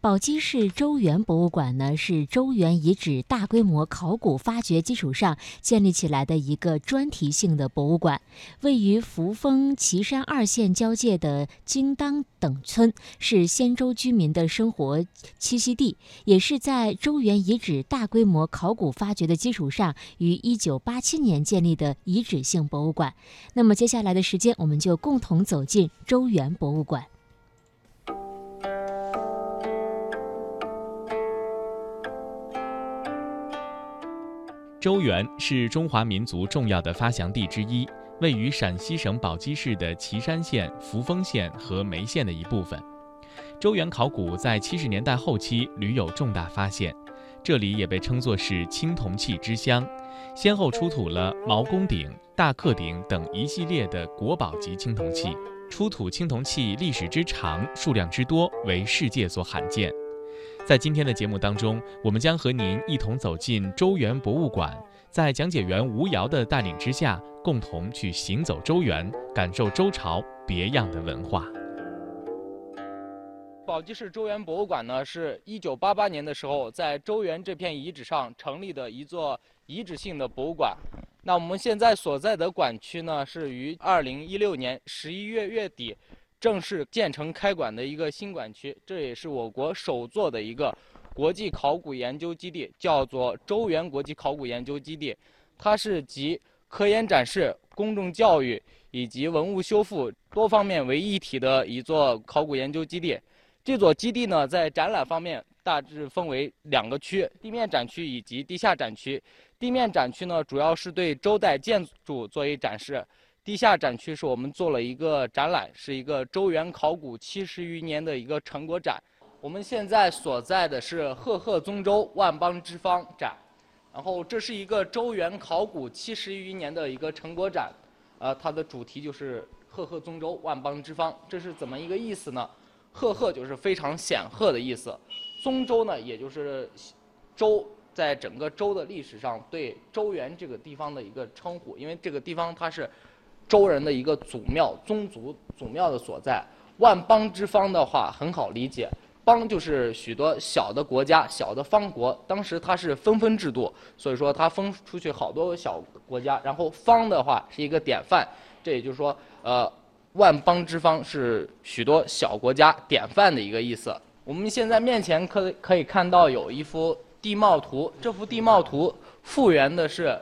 宝鸡市周原博物馆呢，是周原遗址大规模考古发掘基础上建立起来的一个专题性的博物馆。位于扶风、岐山二县交界的京当等村，是仙州居民的生活栖息地，也是在周原遗址大规模考古发掘的基础上，于一九八七年建立的遗址性博物馆。那么接下来的时间，我们就共同走进周原博物馆。周原是中华民族重要的发祥地之一，位于陕西省宝鸡市的岐山县、扶风县和眉县的一部分。周原考古在七十年代后期屡有重大发现，这里也被称作是青铜器之乡，先后出土了毛公鼎、大克鼎等一系列的国宝级青铜器。出土青铜器历史之长、数量之多，为世界所罕见。在今天的节目当中，我们将和您一同走进周原博物馆，在讲解员吴瑶的带领之下，共同去行走周原，感受周朝别样的文化。宝鸡市周原博物馆呢，是一九八八年的时候在周原这片遗址上成立的一座遗址性的博物馆。那我们现在所在的馆区呢，是于二零一六年十一月月底。正式建成开馆的一个新馆区，这也是我国首座的一个国际考古研究基地，叫做周原国际考古研究基地。它是集科研展示、公众教育以及文物修复多方面为一体的一座考古研究基地。这座基地呢，在展览方面大致分为两个区：地面展区以及地下展区。地面展区呢，主要是对周代建筑做一展示。地下展区是我们做了一个展览，是一个周原考古七十余年的一个成果展。我们现在所在的是赫赫宗周，万邦之方展，然后这是一个周原考古七十余年的一个成果展，呃，它的主题就是赫赫宗周，万邦之方。这是怎么一个意思呢？赫赫就是非常显赫的意思，宗周呢，也就是周在整个周的历史上对周原这个地方的一个称呼，因为这个地方它是。周人的一个祖庙、宗族祖庙的所在。万邦之方的话很好理解，邦就是许多小的国家、小的方国。当时它是分封制度，所以说它分出去好多小国家。然后方的话是一个典范，这也就是说，呃，万邦之方是许多小国家典范的一个意思。我们现在面前可可以看到有一幅地貌图，这幅地貌图复原的是。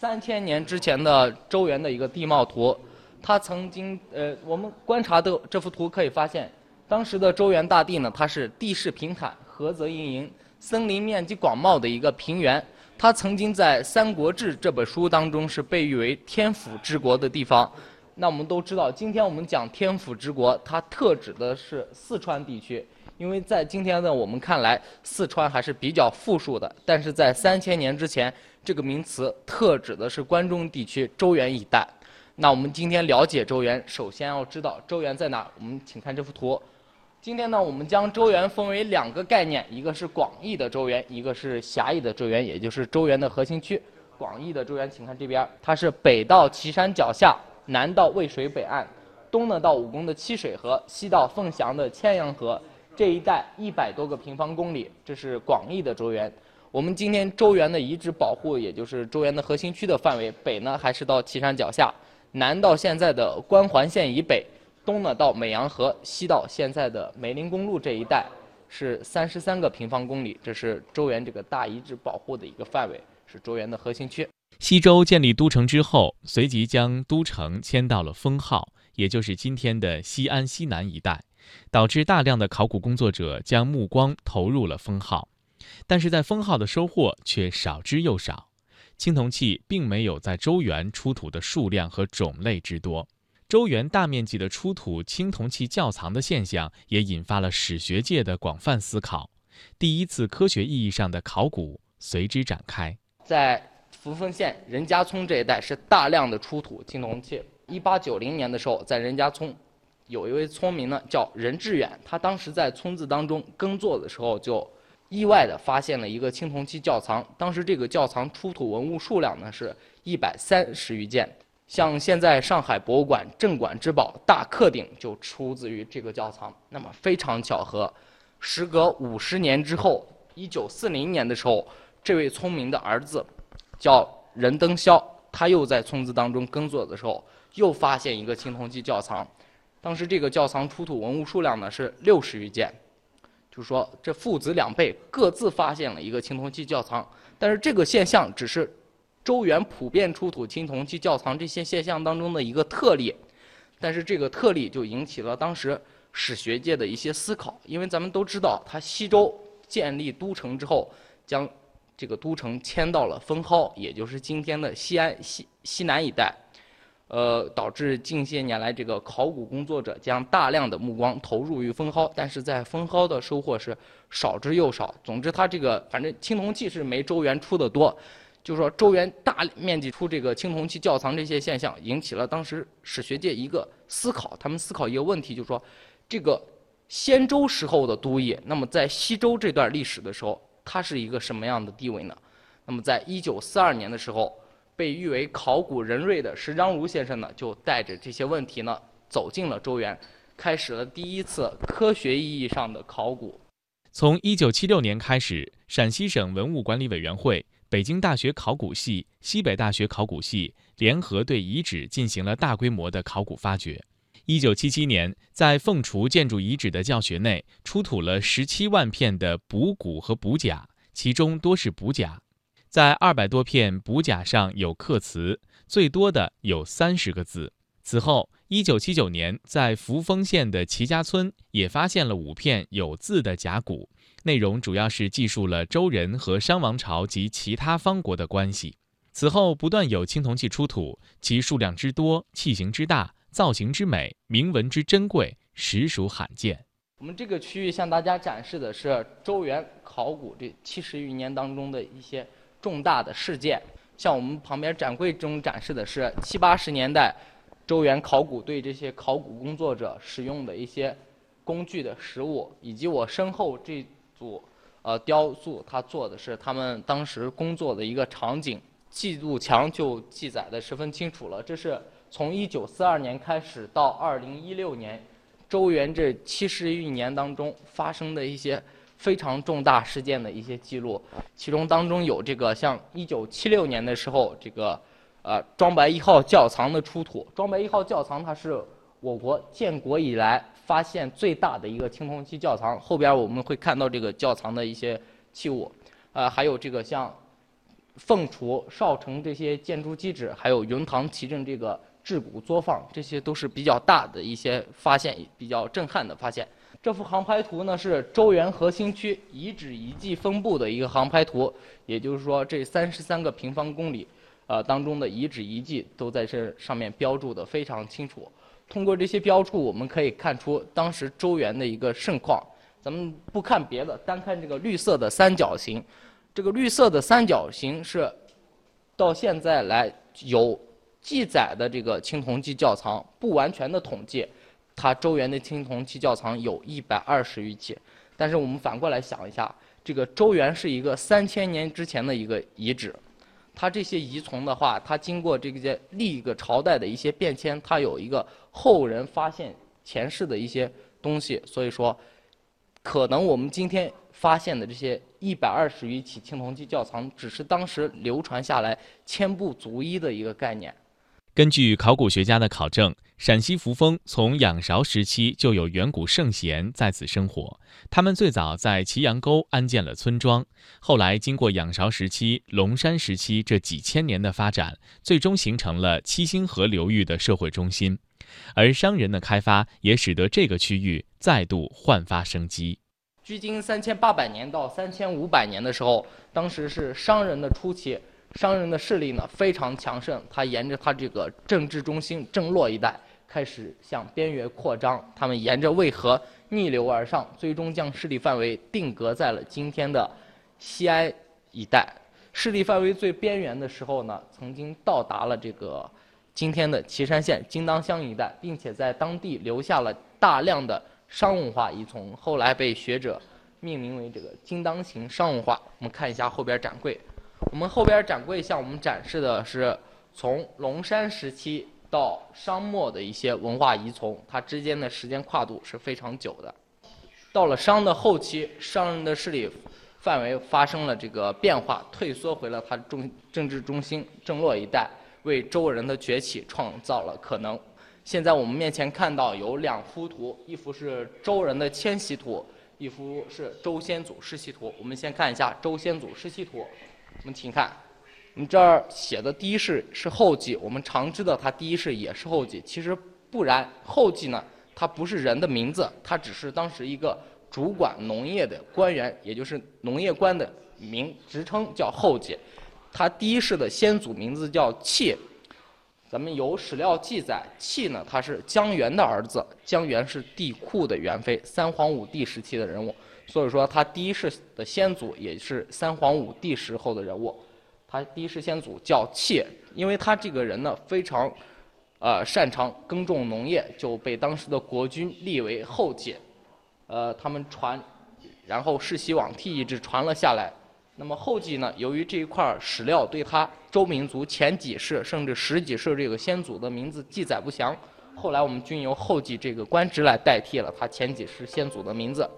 三千年之前的周原的一个地貌图，它曾经呃，我们观察的这幅图可以发现，当时的周原大地呢，它是地势平坦、河泽盈盈、森林面积广袤的一个平原。它曾经在《三国志》这本书当中是被誉为天府之国的地方。那我们都知道，今天我们讲天府之国，它特指的是四川地区，因为在今天的我们看来，四川还是比较富庶的，但是在三千年之前。这个名词特指的是关中地区周原一带。那我们今天了解周原，首先要知道周原在哪。我们请看这幅图。今天呢，我们将周原分为两个概念，一个是广义的周原，一个是狭义的周原，也就是周原的核心区。广义的周原，请看这边，它是北到岐山脚下，南到渭水北岸，东呢到武功的七水河，西到凤翔的千阳河，这一带一百多个平方公里，这是广义的周原。我们今天周原的遗址保护，也就是周原的核心区的范围，北呢还是到岐山脚下，南到现在的关环线以北，东呢到美阳河，西到现在的梅林公路这一带，是三十三个平方公里。这是周原这个大遗址保护的一个范围，是周原的核心区。西周建立都城之后，随即将都城迁到了封号，也就是今天的西安西南一带，导致大量的考古工作者将目光投入了封号。但是在封号的收获却少之又少，青铜器并没有在周原出土的数量和种类之多。周原大面积的出土青铜器窖藏的现象，也引发了史学界的广泛思考。第一次科学意义上的考古随之展开。在扶风县任家村这一带是大量的出土青铜器。一八九零年的时候，在任家村，有一位村民呢叫任志远，他当时在村子当中耕作的时候就。意外的发现了一个青铜器窖藏，当时这个窖藏出土文物数量呢是一百三十余件，像现在上海博物馆镇馆之宝大克鼎就出自于这个窖藏。那么非常巧合，时隔五十年之后，一九四零年的时候，这位村民的儿子叫任登霄，他又在村子当中耕作的时候，又发现一个青铜器窖藏。当时这个窖藏出土文物数量呢是六十余件，就是说这父子两辈各自发现了一个青铜器窖藏。但是这个现象只是周原普遍出土青铜器窖藏这些现象当中的一个特例，但是这个特例就引起了当时。史学界的一些思考，因为咱们都知道，他西周建立都城之后，将这个都城迁到了封蒿，也就是今天的西安西西南一带，呃，导致近些年来这个考古工作者将大量的目光投入于封蒿，但是在封蒿的收获是少之又少。总之，他这个反正青铜器是没周原出的多。就是说周原大面积出这个青铜器窖藏这些现象，引起了当时史学界一个思考，他们思考一个问题，就是说。这个先周时候的都邑，那么在西周这段历史的时候，它是一个什么样的地位呢？那么在一九四二年的时候，被誉为考古人瑞的石章如先生呢，就带着这些问题呢，走进了周原，开始了第一次科学意义上的考古。从一九七六年开始，陕西省文物管理委员会、北京大学考古系、西北大学考古系联合对遗址进行了大规模的考古发掘。一九七七年，在凤雏建筑遗址的教学内出土了十七万片的补骨和补甲，其中多是补甲。在二百多片补甲上有刻词，最多的有三十个字。此后，一九七九年，在扶风县的齐家村也发现了五片有字的甲骨，内容主要是记述了周人和商王朝及其他方国的关系。此后，不断有青铜器出土，其数量之多，器型之大。造型之美，铭文之珍贵，实属罕见。我们这个区域向大家展示的是周原考古这七十余年当中的一些重大的事件。像我们旁边展柜中展示的是七八十年代周原考古对这些考古工作者使用的一些工具的实物，以及我身后这组呃雕塑，它做的是他们当时工作的一个场景。记录墙就记载的十分清楚了，这是。从一九四二年开始到二零一六年，周原这七十余年当中发生的一些非常重大事件的一些记录，其中当中有这个像一九七六年的时候，这个呃庄白一号窖藏的出土。庄白一号窖藏它是我国建国以来发现最大的一个青铜器窖藏。后边我们会看到这个窖藏的一些器物，呃，还有这个像凤雏、少城这些建筑基址，还有云堂奇镇这个。制骨作坊，这些都是比较大的一些发现，比较震撼的发现。这幅航拍图呢是周原核心区遗址遗迹分布的一个航拍图，也就是说这三十三个平方公里，呃当中的遗址遗迹都在这上面标注的非常清楚。通过这些标注，我们可以看出当时周原的一个盛况。咱们不看别的，单看这个绿色的三角形，这个绿色的三角形是到现在来有。记载的这个青铜器窖藏不完全的统计，它周原的青铜器窖藏有一百二十余起。但是我们反过来想一下，这个周原是一个三千年之前的一个遗址，它这些遗存的话，它经过这个历一个朝代的一些变迁，它有一个后人发现前世的一些东西，所以说，可能我们今天发现的这些一百二十余起青铜器窖藏，只是当时流传下来千不足一的一个概念。根据考古学家的考证，陕西扶风从仰韶时期就有远古圣贤在此生活。他们最早在祁阳沟安建了村庄，后来经过仰韶时期、龙山时期这几千年的发展，最终形成了七星河流域的社会中心。而商人的开发也使得这个区域再度焕发生机。距今三千八百年到三千五百年的时候，当时是商人的初期。商人的势力呢非常强盛，他沿着他这个政治中心郑洛一带开始向边缘扩张。他们沿着渭河逆流而上，最终将势力范围定格在了今天的西安一带。势力范围最边缘的时候呢，曾经到达了这个今天的岐山县金当乡一带，并且在当地留下了大量的商文化遗存，后来被学者命名为这个金当行商文化。我们看一下后边展柜。我们后边展柜向我们展示的是从龙山时期到商末的一些文化遗存，它之间的时间跨度是非常久的。到了商的后期，商人的势力范围发生了这个变化，退缩回了他中政治中心郑洛一带，为周人的崛起创造了可能。现在我们面前看到有两幅图，一幅是周人的迁徙图，一幅是周先祖世袭图。我们先看一下周先祖世袭图，我们请看，我们这儿写的第一世是后继，我们常知道他第一世也是后继，其实不然，后继呢，他不是人的名字，他只是当时一个主管农业的官员，也就是农业官的名职称叫后继，他第一世的先祖名字叫契。咱们有史料记载，契呢，他是姜元的儿子，姜元是帝喾的元妃，三皇五帝时期的人物，所以说他第一世的先祖也是三皇五帝时候的人物，他第一世先祖叫契，因为他这个人呢非常，呃擅长耕种农业，就被当时的国君立为后继，呃他们传，然后世袭罔替一直传了下来。那么后继呢？由于这一块史料对他周民族前几世甚至十几世这个先祖的名字记载不详，后来我们均由后继这个官职来代替了他前几世先祖的名字。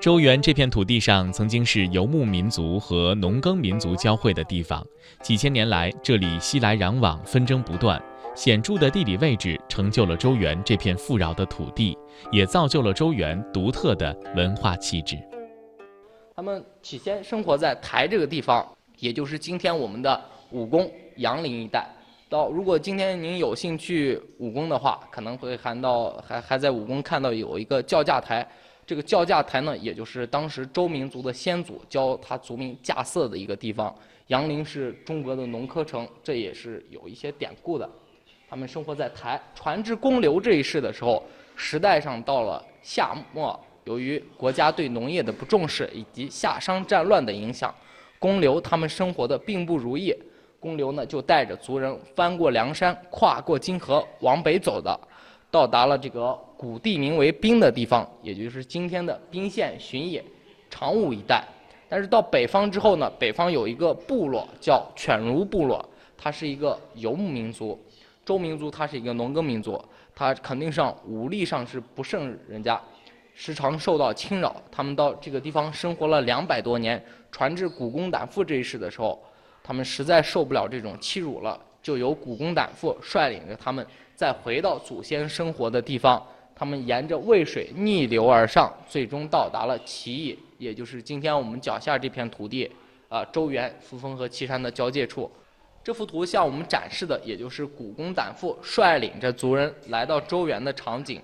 周原这片土地上曾经是游牧民族和农耕民族交汇的地方，几千年来这里熙来攘往，纷争不断。显著的地理位置成就了周原这片富饶的土地，也造就了周原独特的文化气质。他们起先生活在台这个地方，也就是今天我们的武功杨陵一带。到如果今天您有幸去武功的话，可能会看到还还在武功看到有一个叫架台。这个教驾台呢，也就是当时周民族的先祖教他族民驾色的一个地方。杨陵是中国的农科城，这也是有一些典故的。他们生活在台传至公刘这一世的时候，时代上到了夏末，由于国家对农业的不重视以及夏商战乱的影响，公刘他们生活的并不如意。公刘呢就带着族人翻过梁山，跨过金河往北走的，到达了这个古地名为宾的地方，也就是今天的宾县旬野长武一带。但是到北方之后呢，北方有一个部落叫犬儒部落，它是一个游牧民族。周民族它是一个农耕民族，它肯定上武力上是不胜人家，时常受到侵扰。他们到这个地方生活了两百多年，传至古公胆父这一世的时候，他们实在受不了这种欺辱了，就由古公胆父率领着他们再回到祖先生活的地方。他们沿着渭水逆流而上，最终到达了齐邑，也就是今天我们脚下这片土地，啊，周原、扶风和岐山的交界处。这幅图向我们展示的，也就是古公胆父率领着族人来到周原的场景。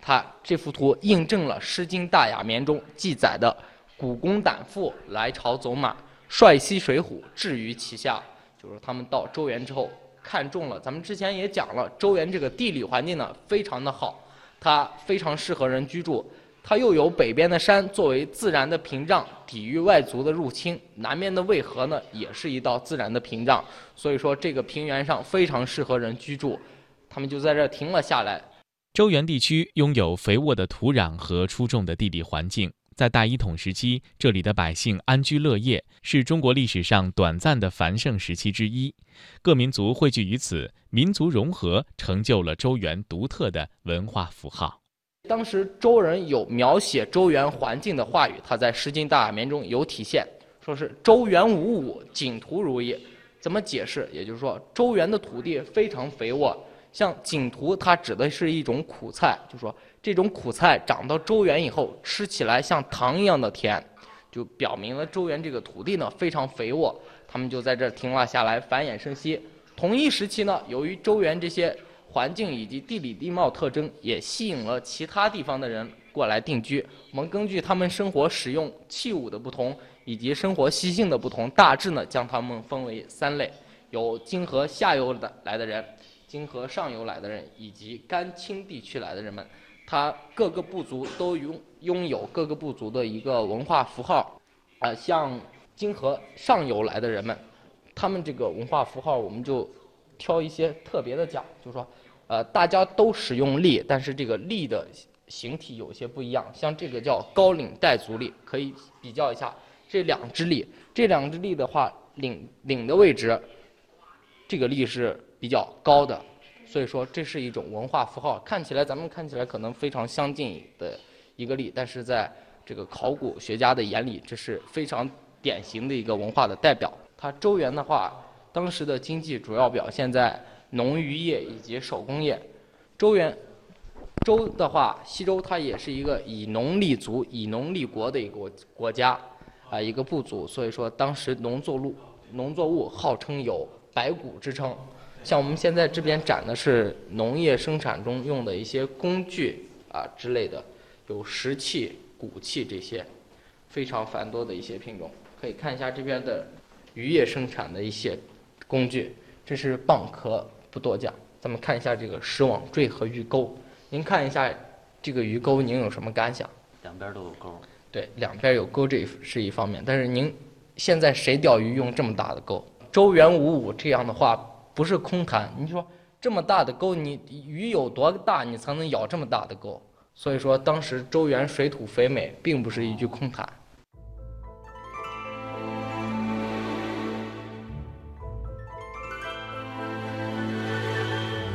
他这幅图印证了《诗经·大雅·绵》中记载的古公胆父来朝走马，率西水浒，至于其下。就是他们到周原之后，看中了。咱们之前也讲了，周原这个地理环境呢非常的好，它非常适合人居住。它又有北边的山作为自然的屏障，抵御外族的入侵；南面的渭河呢，也是一道自然的屏障。所以说，这个平原上非常适合人居住。他们就在这儿停了下来。周原地区拥有肥沃的土壤和出众的地理环境，在大一统时期，这里的百姓安居乐业，是中国历史上短暂的繁盛时期之一。各民族汇聚于此，民族融合成就了周原独特的文化符号。当时周人有描写周原环境的话语，他在《诗经·大雅·绵》中有体现，说是周原无物，景图如也。怎么解释？也就是说，周原的土地非常肥沃，像景图，它指的是一种苦菜，就说这种苦菜长到周原以后，吃起来像糖一样的甜，就表明了周原这个土地呢非常肥沃。他们就在这停了下来，繁衍生息。同一时期呢，由于周原这些。环境以及地理地貌特征也吸引了其他地方的人过来定居。我们根据他们生活使用器物的不同以及生活习性的不同，大致呢将他们分为三类：有泾河下游的来的人，泾河上游来的人，以及甘青地区来的人们。他各个部族都拥拥有各个部族的一个文化符号。呃，像泾河上游来的人们，他们这个文化符号我们就。挑一些特别的讲，就是说，呃，大家都使用笠，但是这个笠的形体有些不一样。像这个叫高领带足笠，可以比较一下这两只笠。这两只笠的话，领领的位置，这个笠是比较高的，所以说这是一种文化符号，看起来咱们看起来可能非常相近的一个例，但是在这个考古学家的眼里，这是非常典型的一个文化的代表。它周原的话，当时的经济主要表现在农渔业以及手工业。周原，周的话，西周它也是一个以农立足、以农立国的一个国家，啊，一个部族。所以说，当时农作物农作物号称有百谷之称。像我们现在这边展的是农业生产中用的一些工具啊之类的，有石器、骨器这些，非常繁多的一些品种。可以看一下这边的渔业生产的一些工具，这是蚌壳，不多讲。咱们看一下这个石网坠和鱼钩，您看一下这个鱼钩，您有什么感想？两边都有钩。对，两边有钩，这是一方面。但是您现在谁钓鱼用这么大的钩？周元五五这样的话。不是空谈，你说这么大的沟，你鱼有多大，你才能咬这么大的沟？所以说，当时周原水土肥美，并不是一句空谈。